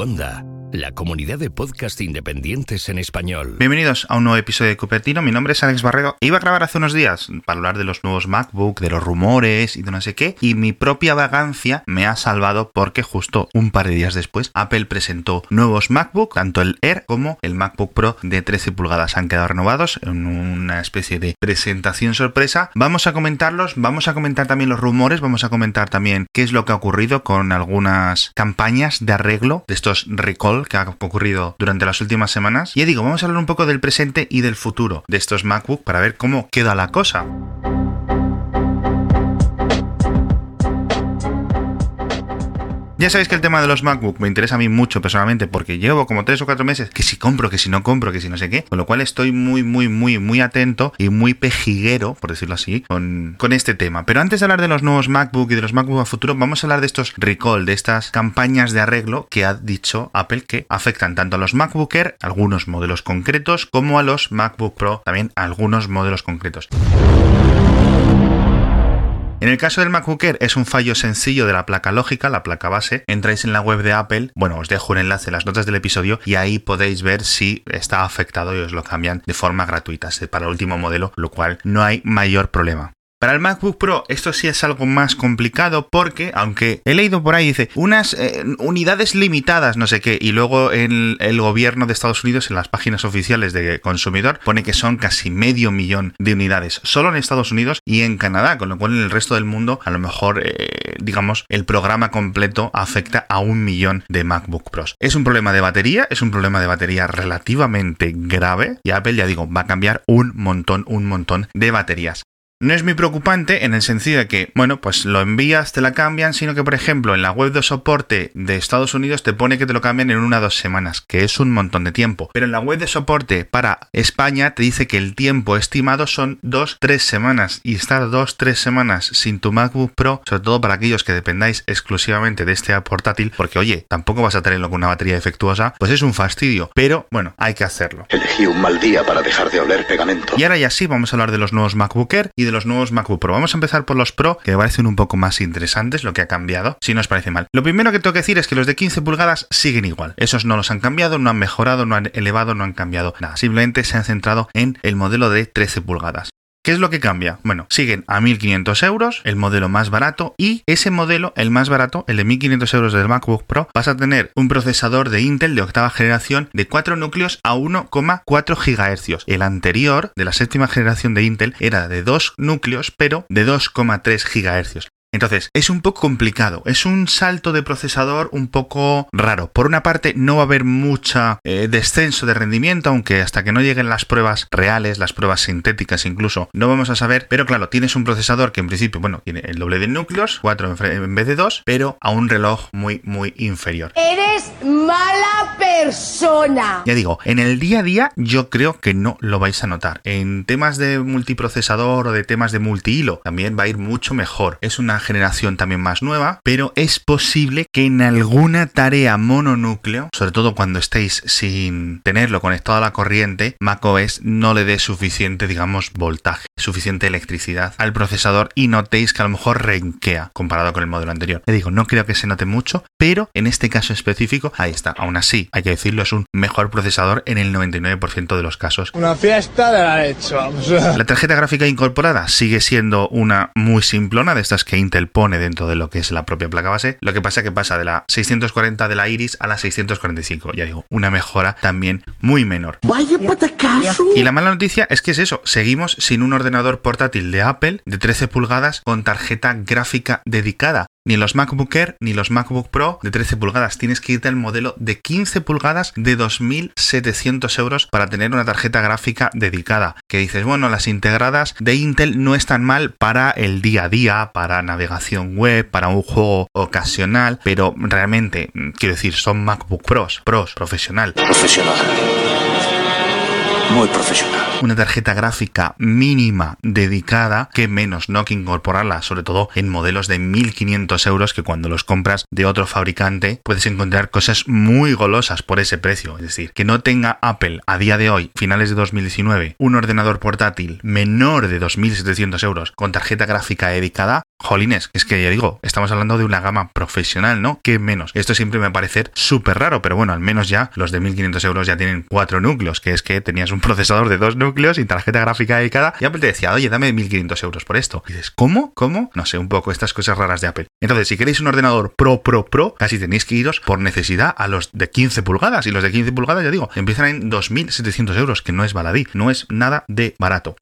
Onda, la comunidad de podcast independientes en español. Bienvenidos a un nuevo episodio de Cupertino. Mi nombre es Alex Barredo. Iba a grabar hace unos días para hablar de los nuevos MacBook, de los rumores y de no sé qué. Y mi propia vagancia me ha salvado porque justo un par de días después Apple presentó nuevos MacBook, tanto el Air como el MacBook Pro de 13 pulgadas. Han quedado renovados en una especie de presentación sorpresa. Vamos a comentarlos, vamos a comentar también los rumores, vamos a comentar también qué es lo que ha ocurrido con algunas campañas de arreglo de estos recall que ha ocurrido durante las últimas semanas. Y ya digo, vamos a hablar un poco del presente y del futuro de estos MacBook para ver cómo queda la cosa. Ya sabéis que el tema de los MacBook me interesa a mí mucho personalmente porque llevo como 3 o 4 meses que si compro, que si no compro, que si no sé qué, con lo cual estoy muy, muy, muy, muy atento y muy pejiguero, por decirlo así, con, con este tema. Pero antes de hablar de los nuevos MacBook y de los MacBook a futuro, vamos a hablar de estos recall, de estas campañas de arreglo que ha dicho Apple que afectan tanto a los MacBook Air, algunos modelos concretos, como a los MacBook Pro, también algunos modelos concretos. En el caso del MacBook Air es un fallo sencillo de la placa lógica, la placa base. Entráis en la web de Apple, bueno, os dejo un enlace en las notas del episodio y ahí podéis ver si está afectado y os lo cambian de forma gratuita para el último modelo, lo cual no hay mayor problema. Para el MacBook Pro esto sí es algo más complicado porque, aunque he leído por ahí, dice unas eh, unidades limitadas, no sé qué, y luego en el gobierno de Estados Unidos, en las páginas oficiales de consumidor, pone que son casi medio millón de unidades, solo en Estados Unidos y en Canadá, con lo cual en el resto del mundo, a lo mejor, eh, digamos, el programa completo afecta a un millón de MacBook Pros. Es un problema de batería, es un problema de batería relativamente grave, y Apple, ya digo, va a cambiar un montón, un montón de baterías. No es muy preocupante en el sentido de que, bueno, pues lo envías, te la cambian, sino que, por ejemplo, en la web de soporte de Estados Unidos te pone que te lo cambian en una o dos semanas, que es un montón de tiempo. Pero en la web de soporte para España te dice que el tiempo estimado son dos, tres semanas. Y estar dos, tres semanas sin tu MacBook Pro, sobre todo para aquellos que dependáis exclusivamente de este portátil, porque oye, tampoco vas a tenerlo con una batería defectuosa, pues es un fastidio. Pero bueno, hay que hacerlo. Elegí un mal día para dejar de oler pegamento. Y ahora ya sí, vamos a hablar de los nuevos MacBook Air y de los nuevos MacBook Pro. Vamos a empezar por los Pro, que parecen un poco más interesantes, lo que ha cambiado, si no os parece mal. Lo primero que tengo que decir es que los de 15 pulgadas siguen igual. Esos no los han cambiado, no han mejorado, no han elevado, no han cambiado nada. Simplemente se han centrado en el modelo de 13 pulgadas. ¿Qué es lo que cambia? Bueno, siguen a 1.500 euros, el modelo más barato, y ese modelo, el más barato, el de 1.500 euros del MacBook Pro, vas a tener un procesador de Intel de octava generación de 4 núcleos a 1,4 GHz. El anterior, de la séptima generación de Intel, era de 2 núcleos, pero de 2,3 GHz. Entonces, es un poco complicado, es un salto de procesador un poco raro. Por una parte, no va a haber mucha eh, descenso de rendimiento, aunque hasta que no lleguen las pruebas reales, las pruebas sintéticas incluso, no vamos a saber. Pero claro, tienes un procesador que en principio, bueno, tiene el doble de núcleos, 4 en vez de 2, pero a un reloj muy, muy inferior. Eres mala persona. Ya digo, en el día a día yo creo que no lo vais a notar. En temas de multiprocesador o de temas de multihilo, también va a ir mucho mejor. Es una generación también más nueva, pero es posible que en alguna tarea mononúcleo, sobre todo cuando estéis sin tenerlo conectado a la corriente, macOS no le dé suficiente, digamos, voltaje, suficiente electricidad al procesador y notéis que a lo mejor renquea comparado con el modelo anterior. Le digo, no creo que se note mucho, pero en este caso específico, ahí está. Aún así, hay que decirlo, es un mejor procesador en el 99% de los casos. Una fiesta de la hecho. La tarjeta gráfica incorporada sigue siendo una muy simplona de estas que Intel pone dentro de lo que es la propia placa base. Lo que pasa es que pasa de la 640 de la Iris a la 645. Ya digo, una mejora también muy menor. Y la mala noticia es que es eso, seguimos sin un ordenador portátil de Apple de 13 pulgadas con tarjeta gráfica dedicada. Ni los MacBook Air ni los MacBook Pro de 13 pulgadas. Tienes que irte al modelo de 15 pulgadas de 2.700 euros para tener una tarjeta gráfica dedicada. Que dices, bueno, las integradas de Intel no están mal para el día a día, para navegación web, para un juego ocasional, pero realmente, quiero decir, son MacBook Pros, Pros, profesional. Profesional. Muy profesional. Una tarjeta gráfica mínima dedicada, que menos, no que incorporarla, sobre todo en modelos de 1500 euros que cuando los compras de otro fabricante puedes encontrar cosas muy golosas por ese precio. Es decir, que no tenga Apple a día de hoy, finales de 2019, un ordenador portátil menor de 2700 euros con tarjeta gráfica dedicada, jolines, es que ya digo, estamos hablando de una gama profesional, ¿no? ¿Qué menos? Esto siempre me parece súper raro, pero bueno, al menos ya los de 1500 euros ya tienen cuatro núcleos, que es que tenías un procesador de dos núcleos y tarjeta gráfica dedicada, y Apple te decía, oye, dame 1500 euros por esto. Y dices, ¿cómo? ¿Cómo? No sé, un poco estas cosas raras de Apple. Entonces, si queréis un ordenador Pro, Pro, Pro, casi tenéis que iros por necesidad a los de 15 pulgadas, y los de 15 pulgadas, ya digo, empiezan en 2700 euros, que no es baladí, no es nada de barato.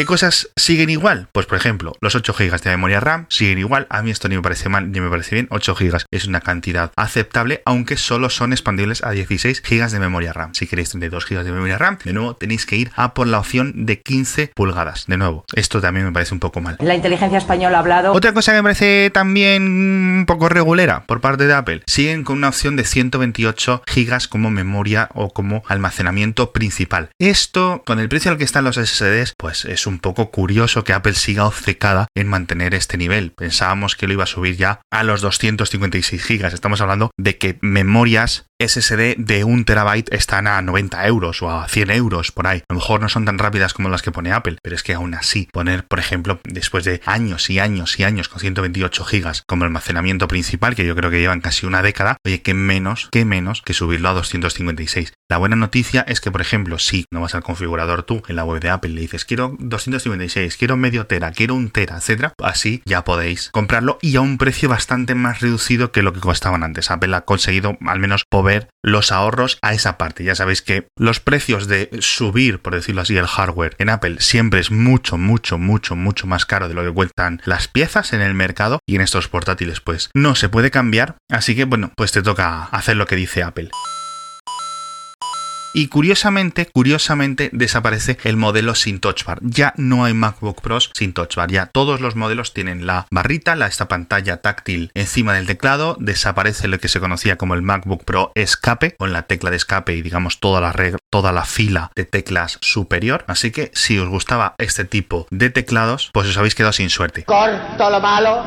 ¿Qué cosas siguen igual? Pues por ejemplo, los 8 GB de memoria RAM siguen igual. A mí esto ni me parece mal ni me parece bien. 8 GB es una cantidad aceptable, aunque solo son expandibles a 16 GB de memoria RAM. Si queréis 32 GB de memoria RAM, de nuevo tenéis que ir a por la opción de 15 pulgadas. De nuevo, esto también me parece un poco mal. La inteligencia española ha hablado. Otra cosa que me parece también un poco regulera por parte de Apple, siguen con una opción de 128 GB como memoria o como almacenamiento principal. Esto, con el precio al que están los SSDs, pues es un poco curioso que Apple siga obcecada en mantener este nivel. Pensábamos que lo iba a subir ya a los 256 gigas. Estamos hablando de que memorias SSD de un terabyte están a 90 euros o a 100 euros por ahí. A lo mejor no son tan rápidas como las que pone Apple, pero es que aún así poner, por ejemplo, después de años y años y años con 128 gigas como almacenamiento principal, que yo creo que llevan casi una década, oye, que menos, que menos que subirlo a 256. La buena noticia es que, por ejemplo, si no vas al configurador tú en la web de Apple y le dices quiero 256, quiero medio tera, quiero un tera, etcétera, así ya podéis comprarlo y a un precio bastante más reducido que lo que costaban antes. Apple ha conseguido al menos poder los ahorros a esa parte. Ya sabéis que los precios de subir, por decirlo así, el hardware en Apple siempre es mucho, mucho, mucho, mucho más caro de lo que cuentan las piezas en el mercado y en estos portátiles pues no se puede cambiar. Así que bueno, pues te toca hacer lo que dice Apple. Y curiosamente, curiosamente desaparece el modelo sin touch bar. Ya no hay MacBook Pros sin touch bar. Ya todos los modelos tienen la barrita, la, esta pantalla táctil encima del teclado. Desaparece lo que se conocía como el MacBook Pro escape, con la tecla de escape y digamos toda la, toda la fila de teclas superior. Así que si os gustaba este tipo de teclados, pues os habéis quedado sin suerte. Corto lo malo.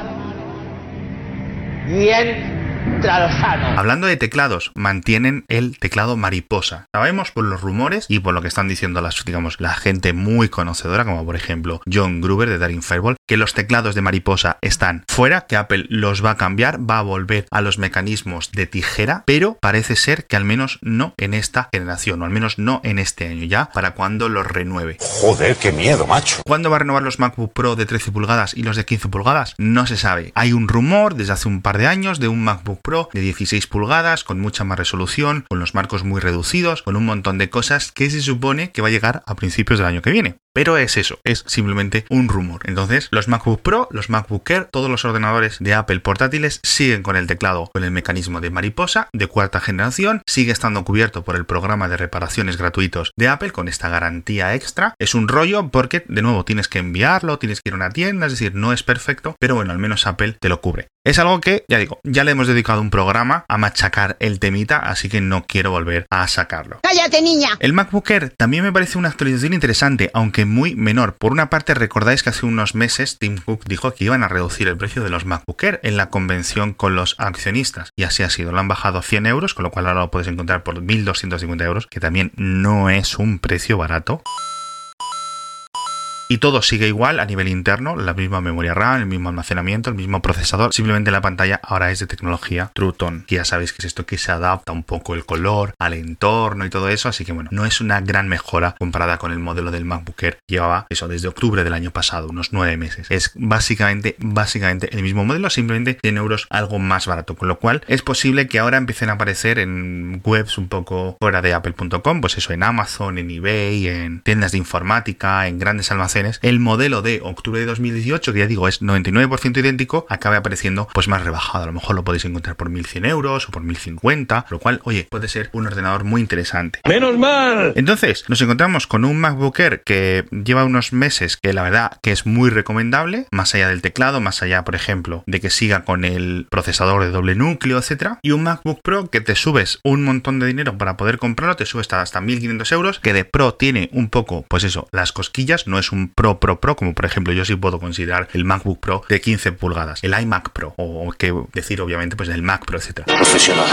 Bien Hablando de teclados, mantienen el teclado mariposa. Sabemos por los rumores y por lo que están diciendo las, digamos, la gente muy conocedora, como por ejemplo John Gruber de Daring Fireball, que los teclados de mariposa están fuera, que Apple los va a cambiar, va a volver a los mecanismos de tijera, pero parece ser que al menos no en esta generación, o al menos no en este año ya, para cuando los renueve. Joder, qué miedo, macho. ¿Cuándo va a renovar los MacBook Pro de 13 pulgadas y los de 15 pulgadas? No se sabe. Hay un rumor desde hace un par de años de un MacBook Pro de 16 pulgadas, con mucha más resolución, con los marcos muy reducidos, con un montón de cosas que se supone que va a llegar a principios del año que viene. Pero es eso, es simplemente un rumor. Entonces, los MacBook Pro, los MacBook Air, todos los ordenadores de Apple portátiles siguen con el teclado con el mecanismo de mariposa de cuarta generación, sigue estando cubierto por el programa de reparaciones gratuitos de Apple con esta garantía extra. Es un rollo porque, de nuevo, tienes que enviarlo, tienes que ir a una tienda, es decir, no es perfecto, pero bueno, al menos Apple te lo cubre. Es algo que, ya digo, ya le hemos dedicado un programa a machacar el temita, así que no quiero volver a sacarlo. ¡Cállate, niña! El MacBook Air también me parece una actualización interesante, aunque muy menor. Por una parte, recordáis que hace unos meses Tim Cook dijo que iban a reducir el precio de los MacBook Air en la convención con los accionistas, y así ha sido. Lo han bajado a 100 euros, con lo cual ahora lo puedes encontrar por 1.250 euros, que también no es un precio barato y todo sigue igual a nivel interno, la misma memoria RAM, el mismo almacenamiento, el mismo procesador, simplemente la pantalla ahora es de tecnología True Tone, que ya sabéis que es esto que se adapta un poco el color al entorno y todo eso, así que bueno, no es una gran mejora comparada con el modelo del MacBook Air, llevaba eso desde octubre del año pasado, unos nueve meses. Es básicamente, básicamente el mismo modelo, simplemente 100 euros algo más barato, con lo cual es posible que ahora empiecen a aparecer en webs un poco fuera de apple.com, pues eso, en Amazon, en eBay, en tiendas de informática, en grandes almacenes el modelo de octubre de 2018, que ya digo es 99% idéntico, acabe apareciendo pues más rebajado. A lo mejor lo podéis encontrar por 1100 euros o por 1050, lo cual, oye, puede ser un ordenador muy interesante. ¡Menos mal! Entonces, nos encontramos con un MacBook Air que lleva unos meses que la verdad que es muy recomendable, más allá del teclado, más allá, por ejemplo, de que siga con el procesador de doble núcleo, etcétera, y un MacBook Pro que te subes un montón de dinero para poder comprarlo, te subes hasta, hasta 1500 euros, que de Pro tiene un poco, pues eso, las cosquillas, no es un Pro Pro Pro, como por ejemplo yo sí puedo considerar el MacBook Pro de 15 pulgadas, el iMac Pro, o que decir obviamente pues el Mac Pro, etcétera. Profesional.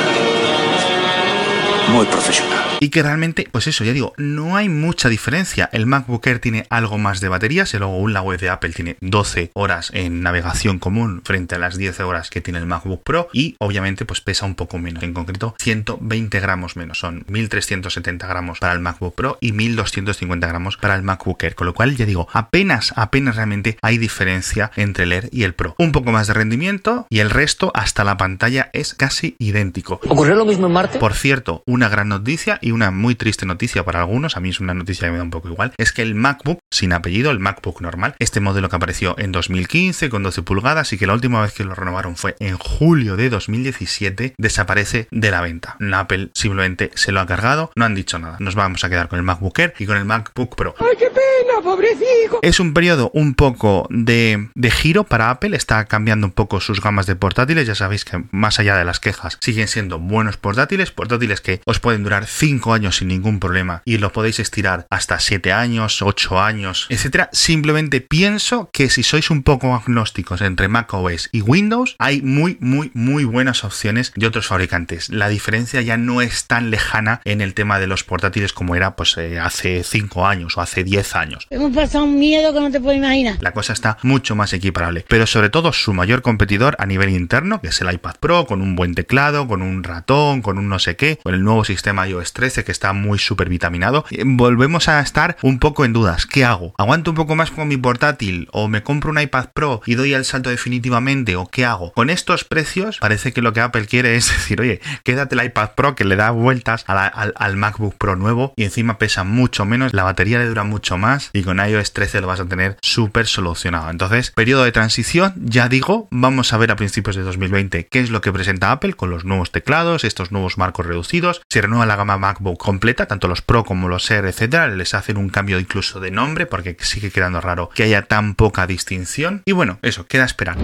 Muy profesional. Y que realmente, pues eso, ya digo, no hay mucha diferencia. El MacBook Air tiene algo más de baterías y luego la web de Apple tiene 12 horas en navegación común frente a las 10 horas que tiene el MacBook Pro y obviamente pues pesa un poco menos, en concreto 120 gramos menos, son 1370 gramos para el MacBook Pro y 1250 gramos para el MacBook Air, con lo cual ya digo, apenas, apenas realmente hay diferencia entre el Air y el Pro. Un poco más de rendimiento y el resto hasta la pantalla es casi idéntico. ¿Ocurrió lo mismo en Marte? Por cierto, una gran noticia y una muy triste noticia para algunos, a mí es una noticia que me da un poco igual, es que el MacBook sin apellido, el MacBook normal, este modelo que apareció en 2015 con 12 pulgadas y que la última vez que lo renovaron fue en julio de 2017, desaparece de la venta. Apple simplemente se lo ha cargado, no han dicho nada. Nos vamos a quedar con el MacBook Air y con el MacBook Pro. ¡Ay, qué pena, pobrecito! Es un periodo un poco de, de giro para Apple, está cambiando un poco sus gamas de portátiles, ya sabéis que más allá de las quejas siguen siendo buenos portátiles, portátiles que os pueden durar 5 años sin ningún problema y lo podéis estirar hasta 7 años, 8 años, etcétera. Simplemente pienso que si sois un poco agnósticos entre macOS y Windows, hay muy, muy, muy buenas opciones de otros fabricantes. La diferencia ya no es tan lejana en el tema de los portátiles como era pues eh, hace 5 años o hace 10 años. Hemos pasado un miedo que no te puedes imaginar. La cosa está mucho más equiparable, pero sobre todo su mayor competidor a nivel interno, que es el iPad Pro, con un buen teclado, con un ratón, con un no sé qué, con el nuevo sistema iOS 13 que está muy super vitaminado, eh, volvemos a estar un poco en dudas. ¿Qué hago? ¿Aguanto un poco más con mi portátil? ¿O me compro un iPad Pro y doy el salto definitivamente? ¿O qué hago? Con estos precios parece que lo que Apple quiere es decir, oye, quédate el iPad Pro que le da vueltas al, al MacBook Pro nuevo y encima pesa mucho menos, la batería le dura mucho más y con iOS 13 lo vas a tener súper solucionado. Entonces, periodo de transición, ya digo, vamos a ver a principios de 2020 qué es lo que presenta Apple con los nuevos teclados, estos nuevos marcos reducidos, se renueva la gama MacBook completa, tanto los Pro como los Air, etcétera, les hacen un cambio incluso de nombre porque sigue quedando raro que haya tan poca distinción y bueno, eso, queda esperar.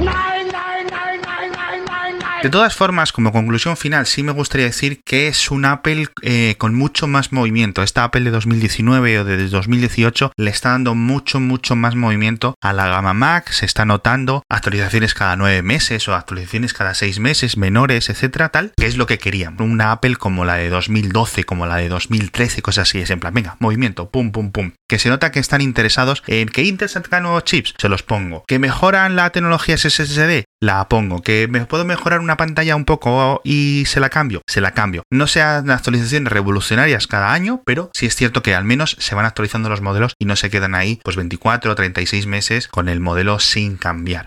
De todas formas, como conclusión final, sí me gustaría decir que es un Apple eh, con mucho más movimiento. Esta Apple de 2019 o de 2018 le está dando mucho, mucho más movimiento a la gama Mac. Se está notando actualizaciones cada nueve meses o actualizaciones cada seis meses, menores, etcétera, tal, que es lo que querían. Una Apple como la de 2012, como la de 2013, cosas así. Es en plan, venga, movimiento, pum, pum, pum. Que se nota que están interesados en que Intel saca nuevos chips, se los pongo. Que mejoran la tecnología SSD, la pongo. Que me puedo mejorar una pantalla un poco y se la cambio, se la cambio. No sean actualizaciones revolucionarias cada año, pero sí es cierto que al menos se van actualizando los modelos y no se quedan ahí pues 24 o 36 meses con el modelo sin cambiar.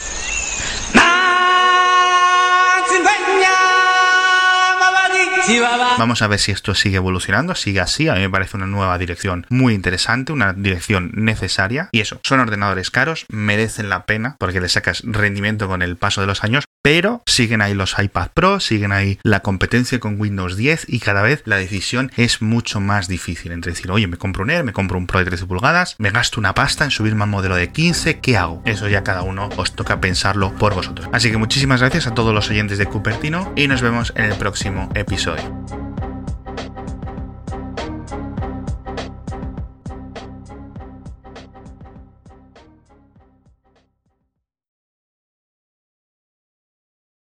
Vamos a ver si esto sigue evolucionando, sigue así. A mí me parece una nueva dirección muy interesante, una dirección necesaria. Y eso, son ordenadores caros, merecen la pena porque le sacas rendimiento con el paso de los años, pero siguen ahí los iPad Pro, siguen ahí la competencia con Windows 10 y cada vez la decisión es mucho más difícil entre decir, oye, me compro un Air, me compro un Pro de 13 pulgadas, me gasto una pasta en subirme al modelo de 15, ¿qué hago? Eso ya cada uno os toca pensarlo por vosotros. Así que muchísimas gracias a todos los oyentes de Cupertino y nos vemos en el próximo episodio.